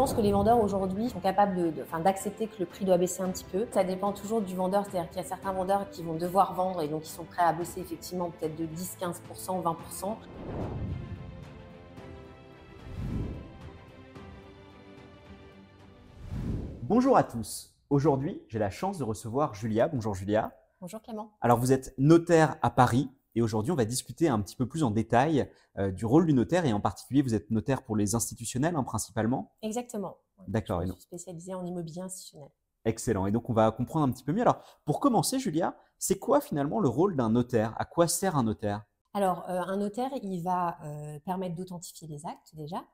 pense que les vendeurs aujourd'hui sont capables d'accepter que le prix doit baisser un petit peu. Ça dépend toujours du vendeur, c'est-à-dire qu'il y a certains vendeurs qui vont devoir vendre et donc ils sont prêts à baisser effectivement peut-être de 10, 15%, 20%. Bonjour à tous. Aujourd'hui, j'ai la chance de recevoir Julia. Bonjour Julia. Bonjour Clément. Alors vous êtes notaire à Paris et aujourd'hui, on va discuter un petit peu plus en détail euh, du rôle du notaire et en particulier, vous êtes notaire pour les institutionnels hein, principalement Exactement. D'accord. Je suis spécialisée en immobilier institutionnel. Excellent. Et donc, on va comprendre un petit peu mieux. Alors, pour commencer, Julia, c'est quoi finalement le rôle d'un notaire? À quoi sert un notaire? Alors, euh, un notaire, il va euh, permettre d'authentifier les actes déjà.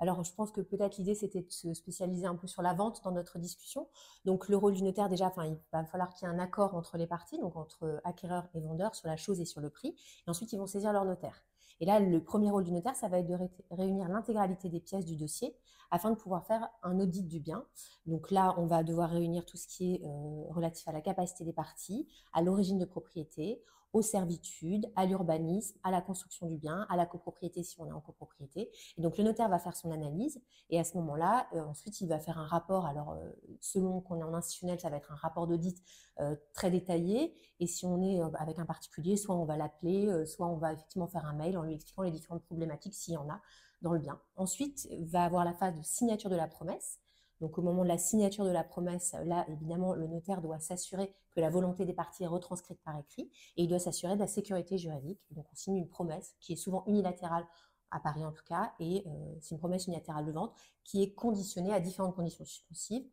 Alors, je pense que peut-être l'idée, c'était de se spécialiser un peu sur la vente dans notre discussion. Donc, le rôle du notaire, déjà, il va falloir qu'il y ait un accord entre les parties, donc entre acquéreur et vendeur, sur la chose et sur le prix. Et ensuite, ils vont saisir leur notaire. Et là, le premier rôle du notaire, ça va être de réunir l'intégralité des pièces du dossier afin de pouvoir faire un audit du bien. Donc là, on va devoir réunir tout ce qui est euh, relatif à la capacité des parties, à l'origine de propriété, aux servitudes, à l'urbanisme, à la construction du bien, à la copropriété si on est en copropriété. Et donc le notaire va faire son analyse et à ce moment-là, euh, ensuite il va faire un rapport. Alors euh, selon qu'on est en institutionnel, ça va être un rapport d'audit euh, très détaillé. Et si on est avec un particulier, soit on va l'appeler, soit on va effectivement faire un mail en lui expliquant les différentes problématiques s'il y en a dans le bien. Ensuite va avoir la phase de signature de la promesse. Donc au moment de la signature de la promesse, là, évidemment, le notaire doit s'assurer que la volonté des parties est retranscrite par écrit et il doit s'assurer de la sécurité juridique. Donc on signe une promesse qui est souvent unilatérale à Paris en tout cas, et euh, c'est une promesse unilatérale de vente qui est conditionnée à différentes conditions suspensives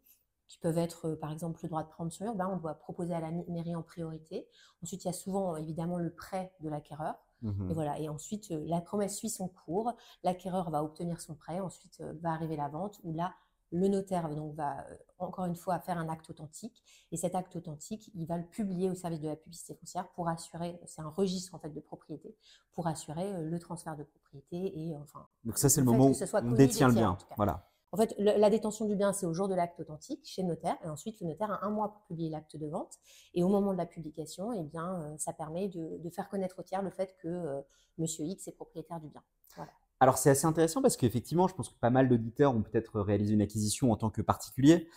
qui peuvent être par exemple le droit de prendre sur urbain, on doit proposer à la mairie en priorité. Ensuite, il y a souvent évidemment le prêt de l'acquéreur. Mmh et voilà. Et ensuite, euh, la promesse suit son cours, l'acquéreur va obtenir son prêt, ensuite euh, va arriver la vente où là, le notaire donc, va euh, encore une fois faire un acte authentique et cet acte authentique, il va le publier au service de la publicité foncière pour assurer, c'est un registre en fait de propriété, pour assurer euh, le transfert de propriété et enfin. Donc ça c'est le, moment où on détient le bien, voilà. En fait, la détention du bien, c'est au jour de l'acte authentique chez le notaire, et ensuite le notaire a un mois pour publier l'acte de vente. Et au moment de la publication, eh bien, euh, ça permet de, faire connaître au tiers le fait que Monsieur X est propriétaire du bien. Voilà. Alors c'est assez intéressant parce qu'effectivement, je pense que pas mal d'auditeurs ont peut-être réalisé une acquisition en tant que particulier.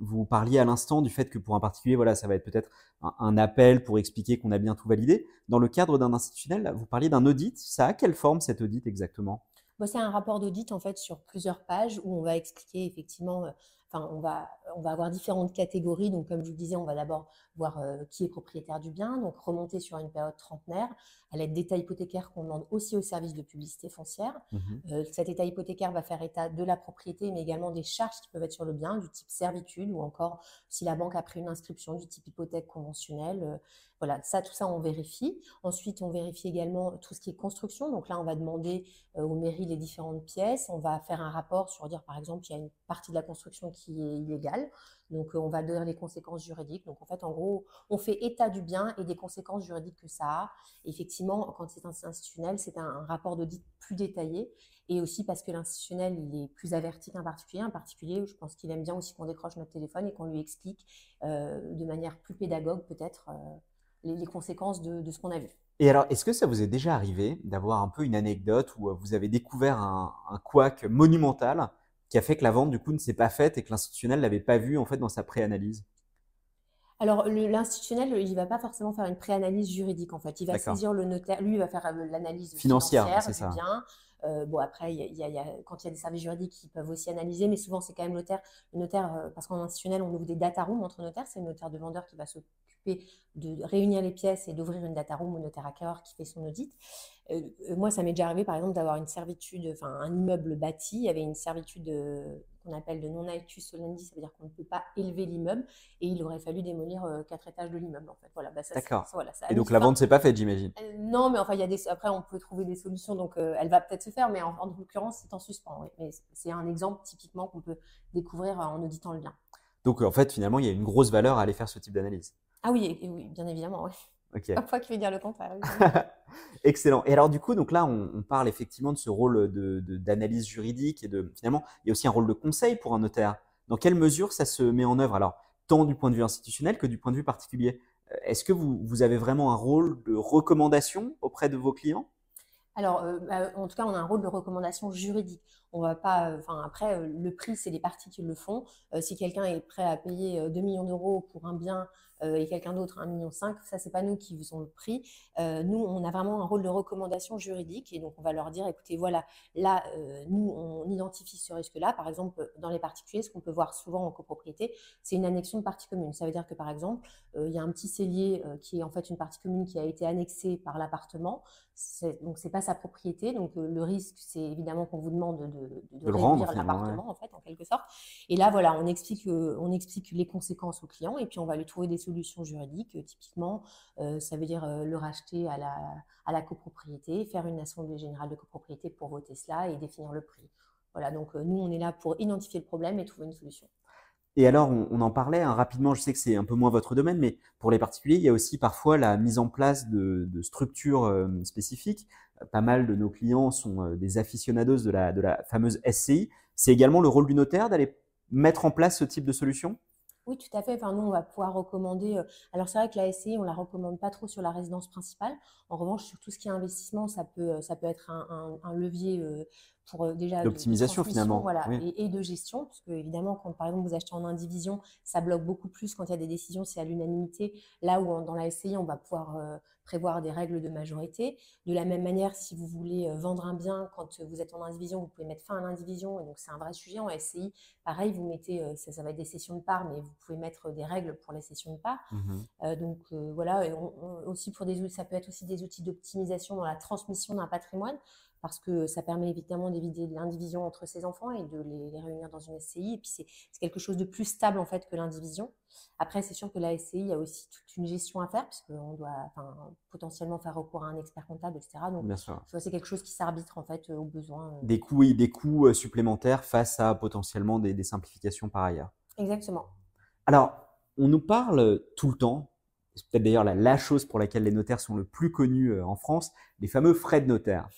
Vous parliez à l'instant du fait que pour un particulier, voilà, ça va être peut-être un, appel pour expliquer qu'on a bien tout validé. Dans le cadre d'un institutionnel, vous parliez d'un audit. Ça a quelle forme cet audit exactement? C'est un rapport d'audit en fait sur plusieurs pages où on va expliquer effectivement. Euh, enfin, on va, on va avoir différentes catégories. Donc, comme je vous disais, on va d'abord voir euh, qui est propriétaire du bien, donc remonter sur une période trentenaire, à l'aide d'état hypothécaire qu'on demande aussi au service de publicité foncière. Mmh euh, cet état hypothécaire va faire état de la propriété, mais également des charges qui peuvent être sur le bien, du type servitude, ou encore si la banque a pris une inscription du type hypothèque conventionnelle. Euh, voilà, ça, tout ça, on vérifie. Ensuite, on vérifie également tout ce qui est construction. Donc là, on va demander aux mairies les différentes pièces. On va faire un rapport sur dire, par exemple, qu'il y a une partie de la construction qui est illégale. Donc, euh, on va donner les conséquences juridiques. Donc, en fait, en gros, on fait état du bien et des conséquences juridiques que ça a. effectivement, quand c'est institutionnel, c'est un, rapport d'audit plus détaillé. Et aussi parce que l'institutionnel, il est plus averti qu'un particulier. Un particulier, je pense qu'il aime bien aussi qu'on décroche notre téléphone et qu'on lui explique euh, de manière plus pédagogue, peut-être, euh, les, conséquences de, ce qu'on a vu. Et alors, est-ce que ça vous est déjà arrivé d'avoir un peu une anecdote où vous avez découvert un, un couac monumental qui a fait que la vente du coup ne s'est pas faite et que l'institutionnel l'avait pas vu en fait dans sa préanalyse alors, l'institutionnel, il ne va pas forcément faire une préanalyse juridique, en fait. Il va saisir le notaire, lui, il va faire euh, l'analyse financière, c'est ça. bien. Euh, bon, après, y y a, quand il y a des services juridiques qui peuvent aussi analyser, mais souvent, c'est quand même notaire. Le notaire, euh, parce qu'en institutionnel, on ouvre des data rooms entre notaires. C'est le notaire de vendeur qui va s'occuper de réunir les pièces et d'ouvrir une data room au notaire acquéreur qui fait son audit. moi, ça m'est déjà arrivé, par exemple, d'avoir une servitude, enfin, un immeuble bâti. Il y avait une servitude qu'on appelle de non-altus solendi, ça veut dire qu'on ne peut pas élever l'immeuble et il aurait fallu démolir euh, quatre étages de l'immeuble en fait. Voilà, bah, D'accord. et donc la vente s'est pas faite, j'imagine. Euh, non, mais enfin il y a des après on peut trouver des solutions donc euh, elle va peut-être se faire, mais en, l'occurrence c'est en suspens. Oui. Mais c'est un exemple typiquement qu'on peut découvrir en auditant le bien. Donc en fait finalement il y a une grosse valeur à aller faire ce type d'analyse. Ah oui, oui, bien évidemment. Oui. Parfois qui veut dire le contraire. Excellent. Et alors du coup, donc là, on, parle effectivement de ce rôle d'analyse de, juridique et de finalement, il y a aussi un rôle de conseil pour un notaire. Dans quelle mesure ça se met en œuvre Alors, tant du point de vue institutionnel que du point de vue particulier? Euh, est-ce que vous, vous, avez vraiment un rôle de recommandation auprès de vos clients? Alors, euh, bah, en tout cas, on a un rôle de recommandation juridique. On va pas, enfin après, le prix, c'est les parties qui le font. si quelqu'un est prêt à payer 2 millions d'euros pour un bien euh, et quelqu'un d'autre 1,5 million, ça, c'est pas nous qui faisons le prix. Euh, nous, on a vraiment un rôle de recommandation juridique et donc on va leur dire, écoutez, voilà, là, euh, nous, on identifie ce risque-là. Par exemple, dans les particuliers, ce qu'on peut voir souvent en copropriété, c'est une annexion de partie commune. Ça veut dire que, par exemple, il y a un petit cellier qui est en fait une partie commune qui a été annexée par l'appartement. Donc, c'est pas sa propriété. Donc, le risque, c'est évidemment qu'on vous demande de, de, de, réduire l'appartement, en fait, en quelque sorte. Et là, voilà, on explique, on explique les conséquences aux clients et puis on va lui trouver des solutions juridiques. Euh, typiquement, euh, ça veut dire euh, le racheter à la, à la copropriété, faire une assemblée générale de copropriété pour voter cela et définir le prix. Voilà, donc nous, on est là pour identifier le problème et trouver une solution. Et alors, on, en parlait hein, rapidement, je sais que c'est un peu moins votre domaine, mais pour les particuliers, il y a aussi parfois la mise en place de, structures spécifiques. Pas mal de nos clients sont des aficionados de la, fameuse SCI. C'est également le rôle du notaire d'aller mettre en place ce type de solution? Oui, tout à fait. Enfin, nous, on va pouvoir recommander. Euh, alors, c'est vrai que la SCI, on la recommande pas trop sur la résidence principale. En revanche, sur tout ce qui est investissement, ça peut, euh, ça peut être un, levier euh, pour déjà l'optimisation finalement, voilà, et, de gestion, parce que évidemment, quand par exemple vous achetez en indivision, ça bloque beaucoup plus quand il y a des décisions, c'est à l'unanimité. Là où dans la SCI, on va pouvoir prévoir des règles de majorité. De la même manière, si vous voulez euh, vendre un bien quand vous êtes en indivision, vous pouvez mettre fin à l'indivision. Et donc, c'est un vrai sujet. En SCI, pareil, vous mettez, euh, ça, va être des sessions de parts, mais vous pouvez mettre des règles pour les sessions de parts. Mmh euh, donc, voilà. Et aussi pour des ça peut être aussi des outils d'optimisation dans la transmission d'un patrimoine parce que ça permet évidemment d'éviter l'indivision entre ses enfants et de les, réunir dans une SCI. Et puis c'est quelque chose de plus stable en fait que l'indivision. Après, c'est sûr que la SCI, a aussi toute une gestion à faire, puisqu'on doit potentiellement faire recours à un expert comptable, etc. Donc, c'est quelque chose qui s'arbitre en fait aux besoins. Euh. Des coûts, des coûts euh, supplémentaires face à potentiellement des, des simplifications par ailleurs. Exactement. Alors, on nous parle tout le temps, c'est peut-être d'ailleurs la, la, chose pour laquelle les notaires sont le plus connus euh, en France, les fameux frais de notaire.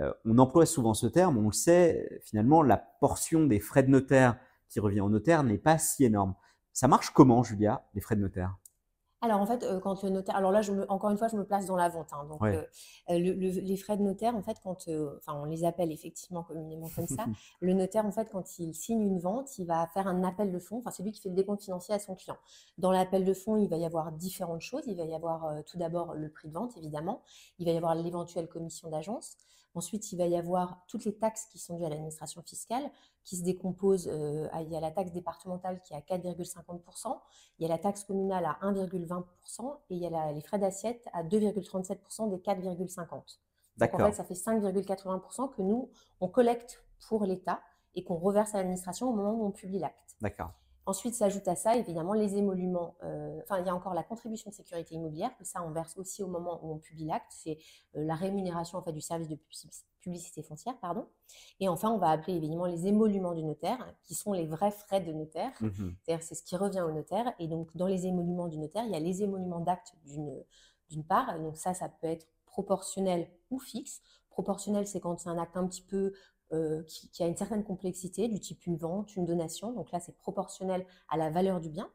Euh, on emploie souvent ce terme, on le sait, finalement, la portion des frais de notaire qui revient au notaire n'est pas si énorme. Ça marche comment, Julia, les frais de notaire? Alors en fait, euh, quand le notaire, alors là, je encore une fois, je me place dans la vente. Hein. donc euh, les frais de notaire, en fait, quand, enfin, on les appelle effectivement communément comme ça. le notaire, en fait, quand il signe une vente, il va faire un appel de fonds. Enfin, c'est lui qui fait le décompte financier à son client. Dans l'appel de fonds, il va y avoir différentes choses. Il va y avoir tout d'abord le prix de vente, évidemment. Il va y avoir l'éventuelle commission d'agence. Ensuite, il va y avoir toutes les taxes qui sont dues à l'administration fiscale, qui se décomposent. Euh, il y a la taxe départementale qui est à 4,50%, il y a la taxe communale à 1,20% et il y a les frais d'assiette à 2,37% des 4,50%. Donc en fait, ça fait 5,80% que nous, on collecte pour l'État et qu'on reverse à l'administration au moment où on publie l'acte. D'accord. Ensuite, s'ajoute à ça, évidemment, les émoluments. Euh, enfin, il y a encore la contribution de sécurité immobilière, que ça, on verse aussi au moment où on publie l'acte. C'est euh, la rémunération en fait, du service de publicité foncière. pardon. Et enfin, on va appeler évidemment les émoluments du notaire, qui sont les vrais frais de notaire. Mmh C'est-à-dire, c'est ce qui revient au notaire. Et donc, dans les émoluments du notaire, il y a les émoluments d'acte d'une part. donc, ça, ça peut être proportionnel ou fixe. Proportionnel, c'est quand c'est un acte un petit peu euh, qui, a une certaine complexité, du type une vente, une donation. Donc là, c'est proportionnel à la valeur du bien.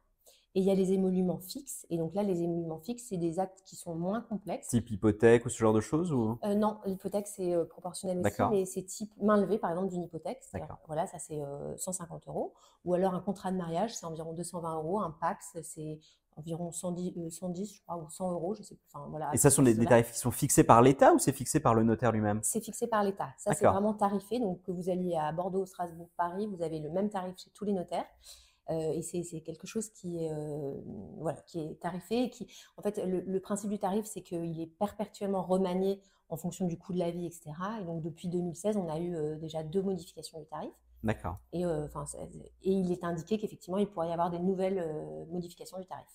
Et il y a les émoluments fixes. Et donc là, les émoluments fixes, c'est des actes qui sont moins complexes. Type hypothèque ou ce genre de choses ou... Euh, non, l'hypothèque, c'est euh, proportionnel aussi, mais c'est type main levée, par exemple, d'une hypothèque. Voilà, ça, c'est 150 euros. Ou alors un contrat de mariage, c'est environ 220 euros. Un Pax, c'est environ 110, 110, euh, je crois, ou 100 euros, je sais plus. Enfin, voilà, et ça sont des, tarifs qui sont fixés par l'État ou c'est fixé par le notaire lui-même? C'est fixé par l'État. Ça, c'est vraiment tarifé. Donc, que vous alliez à Bordeaux, Strasbourg, Paris, vous avez le même tarif chez tous les notaires. Euh, et c'est quelque chose qui est, euh, voilà, qui est tarifé. Et qui, en fait, le, principe du tarif, c'est qu'il est perpétuellement remanié en fonction du coût de la vie, etc. Et donc, depuis 2016, on a eu déjà deux modifications du tarif. D'accord. Et, et il est indiqué qu'effectivement, il pourrait y avoir des nouvelles modifications du tarif.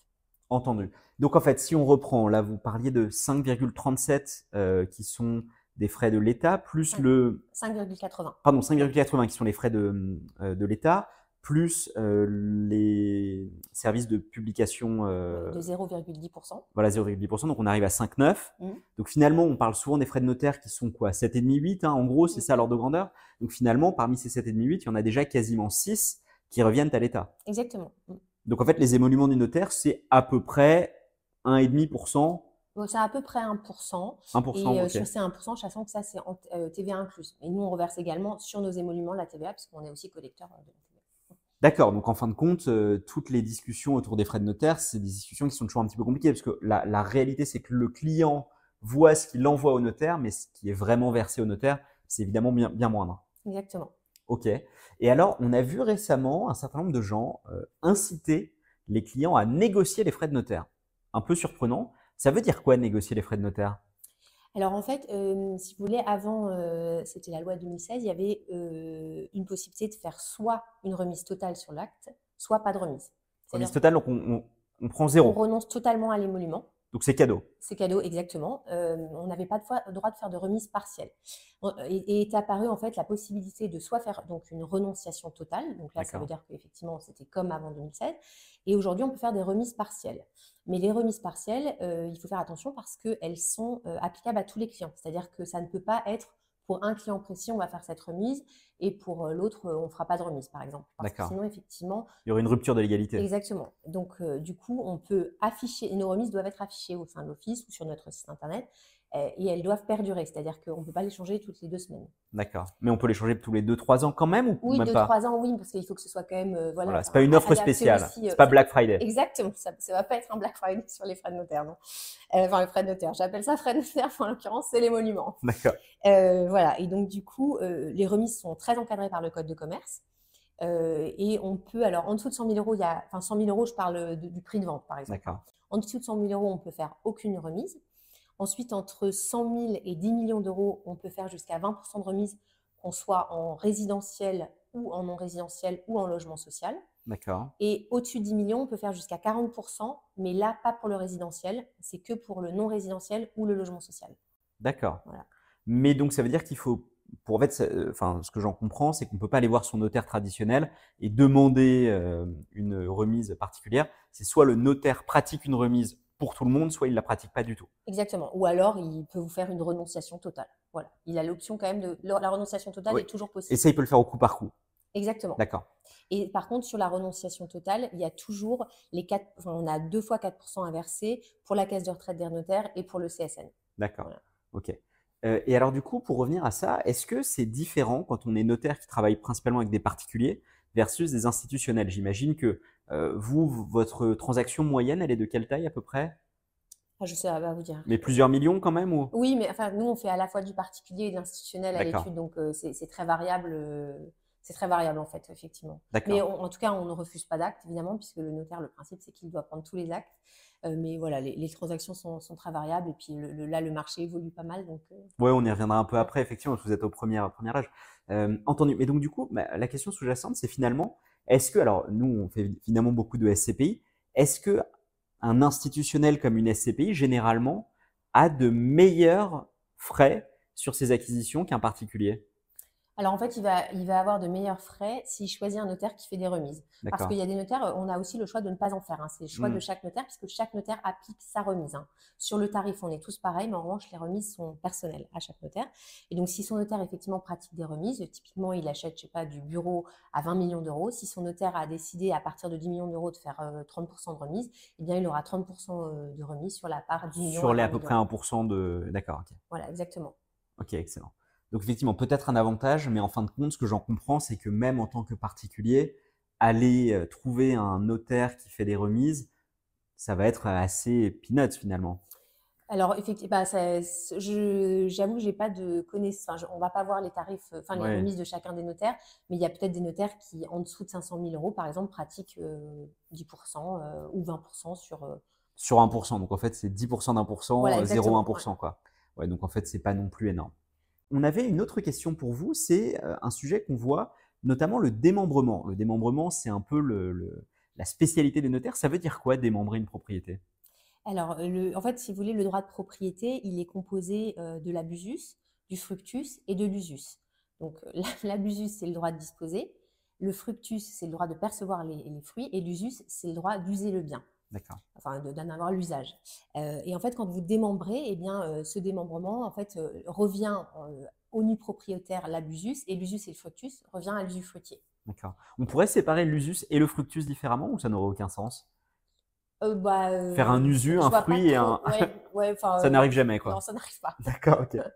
Entendu. Donc en fait, si on reprend, là vous parliez de 5,37 euh, qui sont des frais de l'État, plus le... 5,80. Pardon, 5,80 qui sont les frais de, euh, de l'État, plus euh, les services de publication... de 0,10%. Voilà, 0,10%, donc on arrive à 5,9. Mmh. Donc finalement, on parle souvent des frais de notaire qui sont quoi 7,5, 8, hein, en gros, c'est mmh. ça l'ordre de grandeur. Donc finalement, parmi ces 7,5, 8, il y en a déjà quasiment 6 qui reviennent à l'État. Exactement. Mmh. Donc en fait, les émoluments du notaire, c'est à peu près 1,5% c'est à peu près 1%. 1%, et euh, sur ces 1%, sachant que ça, c'est en euh, TVA incluse. Et nous, on reverse également sur nos émoluments la TVA, puisqu'on est aussi collecteur euh, de la TVA. D'accord, donc en fin de compte, euh, toutes les discussions autour des frais de notaire, c'est des discussions qui sont toujours un petit peu compliquées, parce que la, la réalité, c'est que le client voit ce qu'il envoie au notaire, mais ce qui est vraiment versé au notaire, c'est évidemment bien, bien moindre. Exactement. Ok. Et alors, on a vu récemment un certain nombre de gens euh, inciter les clients à négocier les frais de notaire. Un peu surprenant. Ça veut dire quoi négocier les frais de notaire? Alors en fait, euh, si vous voulez, avant, euh, c'était la loi 2016, il y avait euh, une possibilité de faire soit une remise totale sur l'acte, soit pas de remise. Remise totale, donc on, on- on prend on zéro. renonce totalement à l'émolument. Donc c'est cadeau. C'est cadeau, exactement. Euh, on n'avait pas de fois- droit de faire de remise partielle. On- Et, et est apparue en fait la possibilité de soit faire donc une renonciation totale, donc là ça veut dire qu'effectivement c'était comme avant 2016, et aujourd'hui on peut faire des remises partielles. Mais les remises partielles, euh, il faut faire attention parce qu'elles sont euh, applicables à tous les clients. C'est-à-dire que ça ne peut pas être pour un client précis, on va faire cette remise, et pour euh, l'autre, euh, on ne fera pas de remise, par exemple. Parce que sinon, effectivement, Il y aurait une rupture de l'égalité. Exactement. Donc, euh, du coup, on peut afficher, et nos remises doivent être affichées au sein de l'office ou sur notre site internet, et elles doivent perdurer, c'est-à-dire qu'on ne peut pas les changer toutes les deux semaines. D'accord. Mais on peut les changer tous les 2-3 ans quand même ou Oui, même deux, pas trois ans, oui, parce qu'il faut que ce soit quand même. euh, voilà, Voilà, c'est pas une offre spéciale. euh, C'est pas Black Friday. Exactement, ça ne va pas être un Black Friday sur les frais de notaire, non. Euh, enfin, les frais de notaire, j'appelle ça frais de notaire, en l'occurrence, c'est les monuments. D'accord. Euh, voilà, et donc du coup, euh, les remises sont très encadrées par le code de commerce. Euh, et on peut, alors en dessous de 100 000 euros, il y a, enfin 100 000 euros, je parle de- du prix de vente par exemple. D'accord. En dessous de 100 000 euros, on peut faire aucune remise. Ensuite, entre 100 000 et 10 millions d'euros, on peut faire jusqu'à 20% de remise, qu'on soit en résidentiel ou en non résidentiel ou en logement social. D'accord. Et au-dessus de 10 millions, on peut faire jusqu'à 40%, mais là, pas pour le résidentiel, c'est que pour le non résidentiel ou le logement social. D'accord. Voilà. Mais donc ça veut dire qu'il faut, pour en fait, euh, enfin, ce que j'en comprends, c'est qu'on peut pas aller voir son notaire traditionnel et demander euh, une remise particulière. C'est soit le notaire pratique une remise pour tout le monde, soit il la pratique pas du tout. Exactement. Ou alors, il peut vous faire une renonciation totale. Voilà. Il a l'option quand même de. La renonciation totale Oui. est toujours Et possible. ça, il peut le faire au coup par coup. Exactement. D'accord. Et par contre, sur la renonciation totale, il y a toujours les 4, enfin, on a deux fois 4% à verser pour la caisse de retraite des notaires et pour le CSN. D'accord. Voilà. Ok. Euh, et alors du coup, pour revenir à ça, est-ce que c'est différent quand on est notaire qui travaille principalement avec des particuliers versus des institutionnels? J'imagine que vous, v- votre transaction moyenne, elle est de quelle taille à peu près? Enfin, je sais pas vous dire. Mais plusieurs millions quand même ou? Oui, mais enfin, nous, on fait à la fois du particulier et de l'institutionnel à l'étude, donc euh, c'est très variable. euh, c'est très variable en fait, effectivement. D'accord. Mais on- en tout cas, on ne refuse pas d'actes, évidemment, puisque le notaire, le principe, c'est qu'il doit prendre tous les actes. Euh, mais voilà, les, les transactions sont, sont très variables et puis le- le- là, le marché évolue pas mal. Donc, euh, Ouais, on y reviendra un peu après, effectivement, parce que vous êtes au premier, premier âge. Euh, entendu. Mais donc, du coup, bah, la question sous-jacente, c'est finalement, est-ce que, alors, nous, on fait finalement beaucoup de SCPI, est-ce que un institutionnel comme une SCPI, généralement, a de meilleurs frais sur ses acquisitions qu'un particulier? Alors en fait, il va, il va avoir de meilleurs frais s'il choisit un notaire qui fait des remises. Parce qu'il y a des notaires, euh, on a aussi le choix de ne pas en faire. hein. C'est le choix de chaque notaire, puisque chaque notaire applique sa remise. hein. Sur le tarif, on est tous pareils, mais en revanche, les remises sont personnelles à chaque notaire. Et donc, si son notaire effectivement pratique des remises, typiquement, il achète, je sais pas, du bureau à 20 millions d'euros. Si son notaire a décidé à partir de 10 millions d'euros de faire euh, 30% de remise, eh bien, il aura 30% euh, de remise sur la part 10 millions. Sur les à 20 peu près 1% de. D'accord. Voilà, exactement. Ok, excellent. Donc effectivement, peut-être un avantage, mais en fin de compte, ce que j'en comprends, c'est que même en tant que particulier, aller euh, trouver un notaire qui fait des remises, ça va être assez peanuts finalement. Alors, effectivement, bah, j'avoue que j'ai pas de connaissance. Enfin, on va pas voir les tarifs, euh, enfin les Ouais. remises de chacun des notaires, mais il y a peut-être des notaires qui, en dessous de 500 000 euros, par exemple, pratiquent euh, 10% euh, ou 20% sur. euh, Sur 1%. Donc en fait, c'est 10% d'un pour cent, Voilà, euh, exactement, 0,1%. Quoi. Ouais, donc en fait, c'est pas non plus énorme. On avait une autre question pour vous, c'est euh, un sujet qu'on voit, notamment le démembrement. Le démembrement, c'est un peu la spécialité des notaires. Ça veut dire quoi démembrer une propriété? Alors, euh, en fait, si vous voulez, le droit de propriété, il est composé euh, de l'abusus, du fructus et de l'usus. Donc, la- l'abusus, c'est le droit de disposer. Le fructus, c'est le droit de percevoir les fruits. Et l'usus, c'est le droit d'user le bien. D'accord. enfin de- d'en avoir l'usage. Euh, et en fait, quand vous démembrez, eh bien, euh, ce démembrement en fait euh, revient au nu propriétaire l'abusus et l'usus et le fructus revient à l'usufruitier. D'accord. On pourrait séparer l'usus et le fructus différemment ou ça n'aurait aucun sens? Euh, bah, euh, Faire un usu, un fruit et un- ouais. Ça n'arrive jamais, quoi. Non, ça n'arrive pas. D'accord, ok.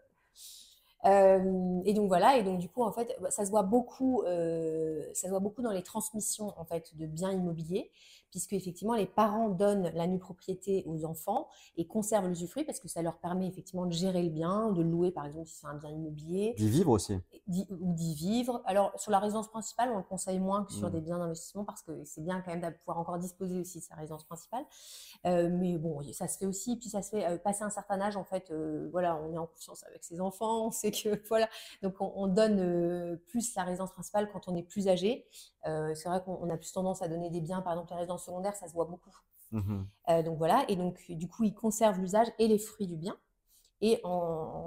Et donc voilà, et donc du coup en fait, ça se voit beaucoup, ça se voit beaucoup dans les transmissions en fait de biens immobiliers puisque effectivement les parents donnent la nue propriété aux enfants et conservent l'usufruit parce que ça leur permet effectivement de gérer le bien, de le louer par exemple si c'est un bien immobilier. D'y vivre aussi. Ou d'y vivre. Alors sur la résidence principale, on le conseille moins que sur Mmh. des biens d'investissement parce que c'est bien quand même de pouvoir encore disposer aussi de sa résidence principale. Euh, mais bon, ça se fait aussi, puis ça se fait euh, passer un certain âge en fait. euh, voilà, on est en confiance avec ses enfants, on sait que voilà, donc on, on donne euh, plus la résidence principale quand on est plus âgé. C'est vrai qu'on on a plus tendance à donner des biens, par exemple les secondaires, ça se voit beaucoup. Mmh Euh, donc voilà, et donc du coup, ils conservent l'usage et les fruits du bien. Et en,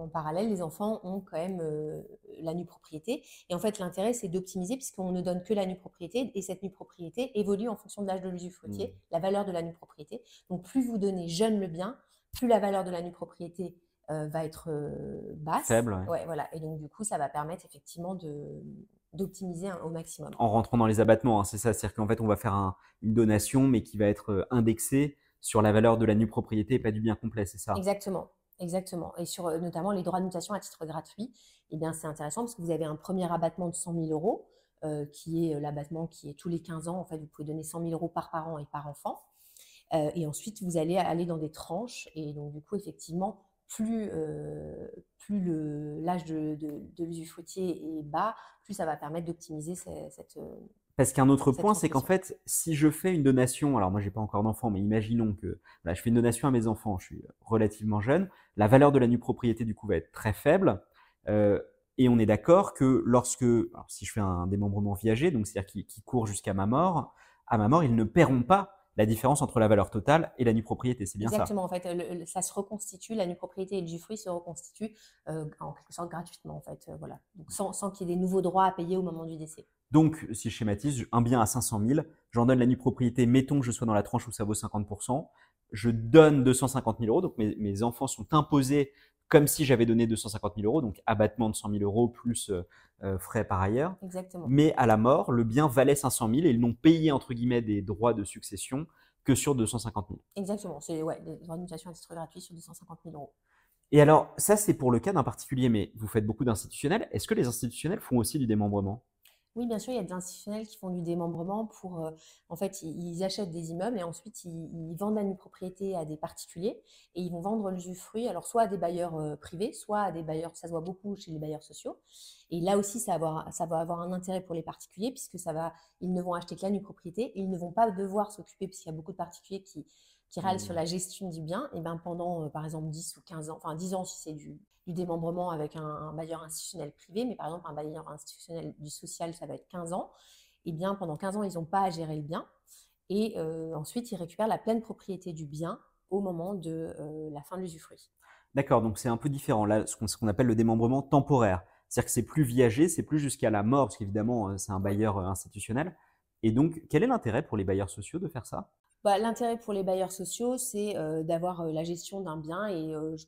en parallèle, les enfants ont quand même euh, la nue propriété. Et en fait, l'intérêt, c'est d'optimiser puisqu'on ne donne que la nue propriété. Et cette nue propriété évolue en fonction de l'âge de l'usufruitier, Mmh. la valeur de la nue propriété. Donc plus vous donnez jeune le bien, plus la valeur de la nue propriété euh, va être euh, basse. Faible, ouais. Ouais, voilà. Et donc du coup, ça va permettre effectivement de d'optimiser au maximum. En rentrant dans les abattements, hein, c'est ça. C'est-à-dire qu'en fait, on va faire un- une donation, mais qui va être euh, indexée sur la valeur de la nue propriété et pas du bien complet, c'est ça? Exactement, exactement. Et sur euh, notamment les droits de mutation à titre gratuit, eh bien c'est intéressant parce que vous avez un premier abattement de 100 000 euros, euh, qui est l'abattement qui est tous les 15 ans. En fait, vous pouvez donner 100 000 euros par parent et par enfant. Euh, et ensuite, vous allez aller dans des tranches. Et donc, du coup, effectivement, plus, euh, plus le- l'âge de, de, de l'usufruitier est bas, plus ça va permettre d'optimiser ce- cette. euh, Parce qu'un autre point, c'est qu'en fait, si je fais une donation, alors moi j'ai pas encore d'enfants, mais imaginons que voilà, je fais une donation à mes enfants, je suis relativement jeune, la valeur de la nue propriété du coup va être très faible, euh, et on est d'accord que lorsque, alors, si je fais un démembrement viager, donc c'est-à-dire qui, qui court jusqu'à ma mort, à ma mort, ils ne paieront pas la différence entre la valeur totale et la nue propriété, c'est bien ça. Exactement, en fait, le- le- ça se reconstitue, la nue propriété et l'usufruit se reconstituent euh, en quelque sorte gratuitement, en fait, euh, voilà. Donc, sans, sans qu'il y ait des nouveaux droits à payer au moment du décès. Donc, si je schématise, un bien à 500 000, j'en donne la nue propriété, mettons que je sois dans la tranche où ça vaut 50%, je donne 250 000 euros, donc mes, mes enfants sont imposés comme si j'avais donné 250 000 euros, donc abattement de 100 000 euros plus euh, euh, frais par ailleurs. Exactement. Mais à la mort, le bien valait 500 000 et ils n'ont payé, entre guillemets, des droits de succession que sur 250 000. Exactement, c'est ouais, des droits de mutation à titre gratuit sur 250 000 euros. Et alors, ça, c'est pour le cas d'un particulier, mais vous faites beaucoup d'institutionnels. Est-ce que les institutionnels font aussi du démembrement? Oui, bien sûr, il y a des institutionnels qui font du démembrement pour, euh, en fait, ils, achètent des immeubles et ensuite ils, vendent la nue propriété à des particuliers et ils vont vendre l'usufruit, alors soit à des bailleurs euh, privés, soit à des bailleurs, ça se voit beaucoup chez les bailleurs sociaux. Et là aussi, ça va avoir, un intérêt pour les particuliers puisque ça va, ils ne vont acheter que la nue propriété et ils ne vont pas devoir s'occuper, puisqu'il y a beaucoup de particuliers qui, qui râlent sur Mmh. la gestion du bien, et ben pendant, euh, par exemple, 10 ou 15 ans, enfin 10 ans si c'est du, du démembrement avec un, un bailleur institutionnel privé, mais par exemple, un bailleur institutionnel du social, ça va être 15 ans, et bien pendant 15 ans, ils n'ont pas à gérer le bien, et euh, ensuite, ils récupèrent la pleine propriété du bien au moment de euh, la fin de l'usufruit. D'accord, donc c'est un peu différent. Là, ce qu'on appelle le démembrement temporaire. C'est-à-dire que c'est plus viager, c'est plus jusqu'à la mort, parce qu'évidemment, c'est un bailleur institutionnel. Et donc, quel est l'intérêt pour les bailleurs sociaux de faire ça? Bah, L'intérêt pour les bailleurs sociaux, c'est euh, d'avoir euh, la gestion d'un bien et euh, je-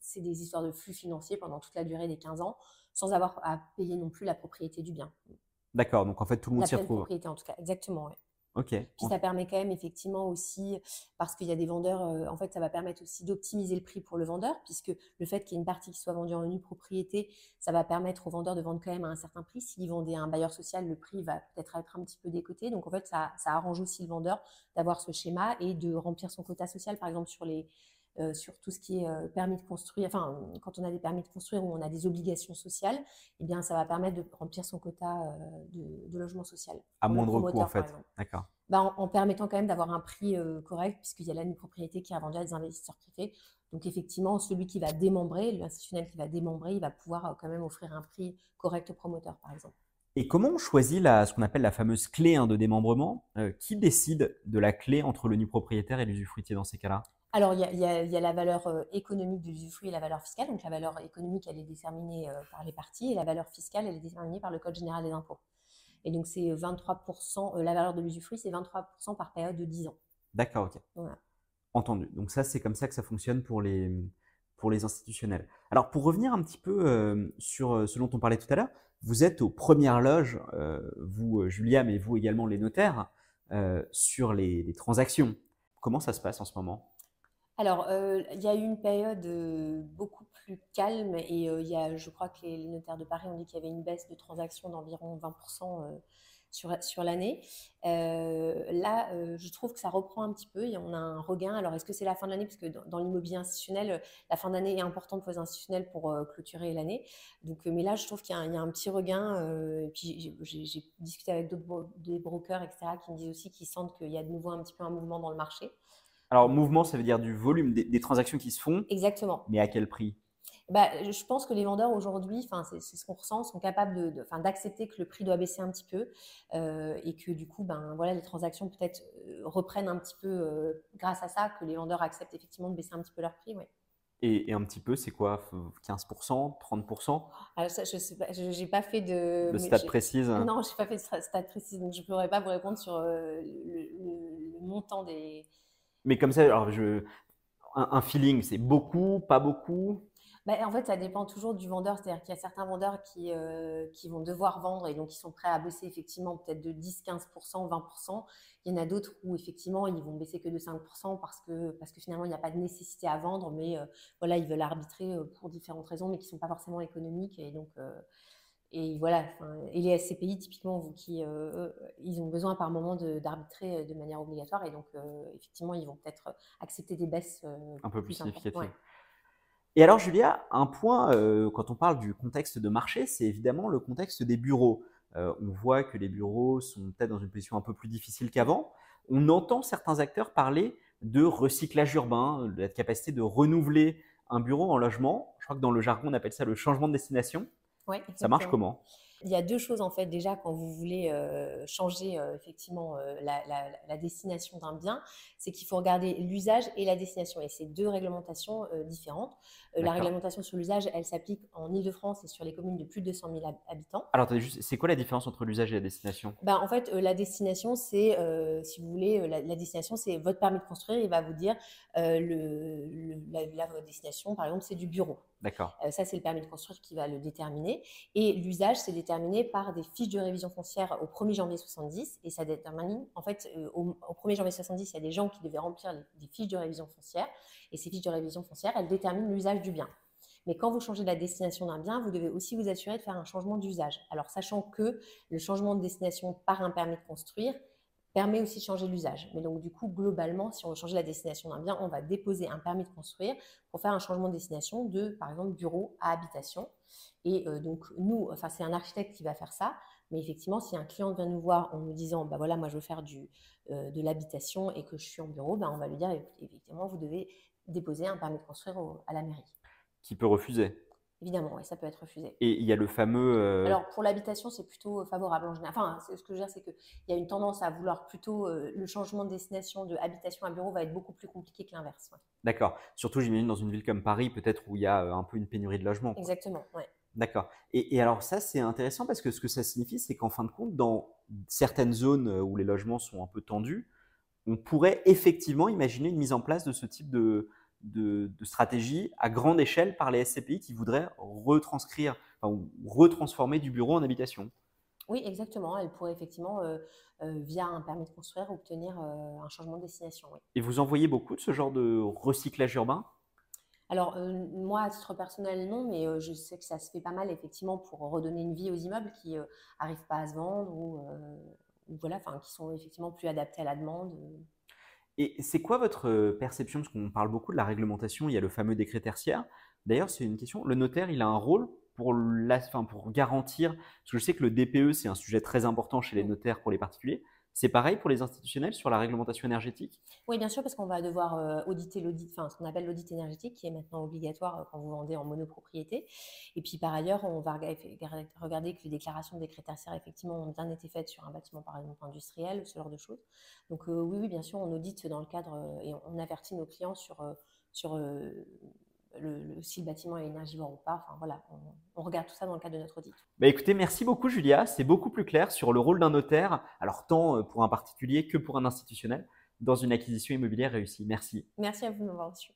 c'est des histoires de flux financiers pendant toute la durée des 15 ans sans avoir à payer non plus la propriété du bien. D'accord, donc en fait, tout le monde La s'y retrouve. propriété en tout cas, exactement. ouais. Ok. Puis ça permet quand même effectivement aussi, parce qu'il y a des vendeurs, euh, en fait, ça va permettre aussi d'optimiser le prix pour le vendeur, puisque le fait qu'il y ait une partie qui soit vendue en nue propriété, ça va permettre au vendeur de vendre quand même à un certain prix. S'il vendait à un bailleur social, le prix va peut-être être un petit peu décoté. Donc en fait, ça, ça arrange aussi le vendeur d'avoir ce schéma et de remplir son quota social, par exemple sur les euh, sur tout ce qui est euh, permis de construire, enfin, quand on a des permis de construire ou on a des obligations sociales, eh bien, ça va permettre de remplir son quota euh, de, de logement social. À moindre coût, en fait. D'accord. bah, en, en permettant quand même d'avoir un prix correct, puisqu'il y a la nue propriété qui est vendue à des investisseurs privés. Donc effectivement, celui qui va démembrer, l'institutionnel qui va démembrer, il va pouvoir quand même offrir un prix correct au promoteur, par exemple. Et comment on choisit la, ce qu'on appelle la fameuse clé hein, de démembrement? Qui décide de la clé entre le nu propriétaire et l'usufruitier dans ces cas-là? Alors, il y a, y y la valeur euh, économique de l'usufruit et la valeur fiscale. Donc, la valeur économique, elle est déterminée euh, par les parties et la valeur fiscale, elle est déterminée par le Code général des impôts. Et donc, c'est 23%, euh, la valeur de l'usufruit, c'est 23% par période de 10 ans. D'accord, ok. Voilà. Entendu. Donc ça, c'est comme ça que ça fonctionne pour les, pour les institutionnels. Alors, pour revenir un petit peu euh, sur ce dont on parlait tout à l'heure, vous êtes aux premières loges, euh, vous, Julia, mais vous également les notaires, euh, sur les, les transactions. Comment ça se passe en ce moment? Alors, il y a eu une période beaucoup plus calme et il y a, je crois que les, notaires de Paris ont dit qu'il y avait une baisse de transactions d'environ 20% sur, sur l'année. Euh, là, euh, je trouve que ça reprend un petit peu et on a un regain. Alors, est-ce que c'est la fin de l'année? Parce que dans, l'immobilier institutionnel, euh, la fin d'année est importante pour les institutionnels pour clôturer l'année. Donc, mais là, je trouve qu'il y, a un petit regain. et puis, j'ai discuté avec d'autres brokers, etc., qui me disent aussi qu'ils sentent qu'il y a de nouveau un petit peu un mouvement dans le marché. Alors, mouvement, ça veut dire du volume des transactions qui se font. Exactement. Mais à quel prix? Bah, je pense que les vendeurs aujourd'hui, c'est ce qu'on ressent, sont capables d'accepter de, que le prix doit baisser un petit peu euh, et que du coup, ben, voilà, les transactions peut-être euh, reprennent un petit peu euh, grâce à ça, que les vendeurs acceptent effectivement de baisser un petit peu leur prix. Ouais. Et, un petit peu, c'est quoi? 15%, 30% Alors ça, je sais pas, fait de... De stade précise Non, je n'ai pas fait de stade précise, donc je ne pourrais pas vous répondre sur le, le, montant des... Mais comme ça, alors je, un feeling, c'est beaucoup, pas beaucoup? Bah, en fait, ça dépend toujours du vendeur. C'est-à-dire qu'il y a certains vendeurs qui, euh, qui vont devoir vendre et donc ils sont prêts à baisser effectivement peut-être de 10, 15%, 20%. Il y en a d'autres où effectivement ils vont baisser que de 5% parce que, parce que finalement il n'y a pas de nécessité à vendre, mais euh, voilà, ils veulent arbitrer euh, pour différentes raisons, mais qui ne sont pas forcément économiques. Et donc, et voilà, et les SCPI typiquement, vous, qui, ils ont besoin par moment d'arbitrer de, manière obligatoire et donc effectivement ils vont peut-être accepter des baisses un peu plus, significatives. Et alors, Julia, un point, euh, quand on parle du contexte de marché, c'est évidemment le contexte des bureaux. Euh, on voit que les bureaux sont peut-être dans une position un peu plus difficile qu'avant. On entend certains acteurs parler de recyclage urbain, de la capacité de renouveler un bureau en logement. Je crois que dans le jargon, on appelle ça le changement de destination. Oui, ça marche comment? Il y a deux choses en fait déjà quand vous voulez euh, changer euh, effectivement euh, la, destination d'un bien, c'est qu'il faut regarder l'usage et la destination et c'est deux réglementations différentes. la réglementation sur l'usage, elle s'applique en Ile-de-France et sur les communes de plus de 200 000 habitants. Alors c'est quoi la différence entre l'usage et la destination? Ben, En fait, la destination, c'est, si vous voulez, la, destination, c'est votre permis de construire, il va vous dire le, la destination, par exemple, c'est du bureau. D'accord. ça, c'est le permis de construire qui va le déterminer. Et l'usage, c'est déterminé par des fiches de révision foncière au 1er janvier 70. Et ça détermine, en fait, au, 1er janvier 70, il y a des gens qui devaient remplir des fiches de révision foncière. Et ces fiches de révision foncière, elles déterminent l'usage du bien. Mais quand vous changez la destination d'un bien, vous devez aussi vous assurer de faire un changement d'usage. Alors, sachant que le changement de destination par un permis de construire, permet aussi de changer l'usage. Mais donc, du coup, globalement, si on veut changer la destination d'un bien, on va déposer un permis de construire pour faire un changement de destination de, par exemple, bureau à habitation. Et euh, donc, nous, enfin, c'est un architecte qui va faire ça. Mais effectivement, si un client vient nous voir en nous disant, bah voilà, moi, je veux faire du, euh, de l'habitation et que je suis en bureau, ben, on va lui dire, effectivement, vous devez déposer un permis de construire à la mairie. Qui peut refuser Évidemment, oui, ça peut être refusé. Et il y a le fameux. Euh, Alors, pour l'habitation, c'est plutôt favorable en général. Enfin, ce que je veux dire, c'est qu'il y a une tendance à vouloir plutôt. Euh, le changement de destination de habitation à bureau va être beaucoup plus compliqué que l'inverse. D'accord. Surtout, j'imagine, dans une ville comme Paris, peut-être où il y a euh, un peu une pénurie de logements. Exactement, oui. D'accord. Et, et, alors, ça, c'est intéressant parce que ce que ça signifie, c'est qu'en fin de compte, dans certaines zones où les logements sont un peu tendus, on pourrait effectivement imaginer une mise en place de ce type de, de, stratégie à grande échelle par les SCPI qui voudraient retranscrire, ou retransformer du bureau en habitation. Oui, exactement. Elle pourrait effectivement, euh, euh, via un permis de construire, obtenir euh, un changement de destination. Et vous en voyez beaucoup de ce genre de recyclage urbain? Alors, moi, à titre personnel, non, mais je sais que ça se fait pas mal, effectivement, pour redonner une vie aux immeubles qui n'arrivent pas à se vendre ou, ou voilà, qui sont effectivement plus adaptés à la demande. Et c'est quoi votre perception Parce qu'on parle beaucoup de la réglementation, il y a le fameux décret tertiaire. D'ailleurs, c'est une question. Le notaire, il a un rôle pour, la, pour garantir, parce que je sais que le DPE, c'est un sujet très important chez les notaires pour les particuliers. C'est pareil pour les institutionnels sur la réglementation énergétique? Oui, bien sûr, parce qu'on va devoir euh, auditer l'audit, enfin ce qu'on appelle l'audit énergétique, qui est maintenant obligatoire euh, quand vous vendez en monopropriété. Et puis par ailleurs, on va regarder que les déclarations des tertiaires effectivement ont bien été faites sur un bâtiment par exemple industriel, ce genre de choses. Donc euh, oui, oui, bien sûr, on audite dans le cadre et on, avertit nos clients sur sur le, si le bâtiment est énergivore ou pas. Enfin voilà, on, regarde tout ça dans le cadre de notre audit. Bah écoutez, merci beaucoup Julia. C'est beaucoup plus clair sur le rôle d'un notaire, alors tant euh, pour un particulier que pour un institutionnel, dans une acquisition immobilière réussie. Merci. Merci à vous de m'avoir reçu.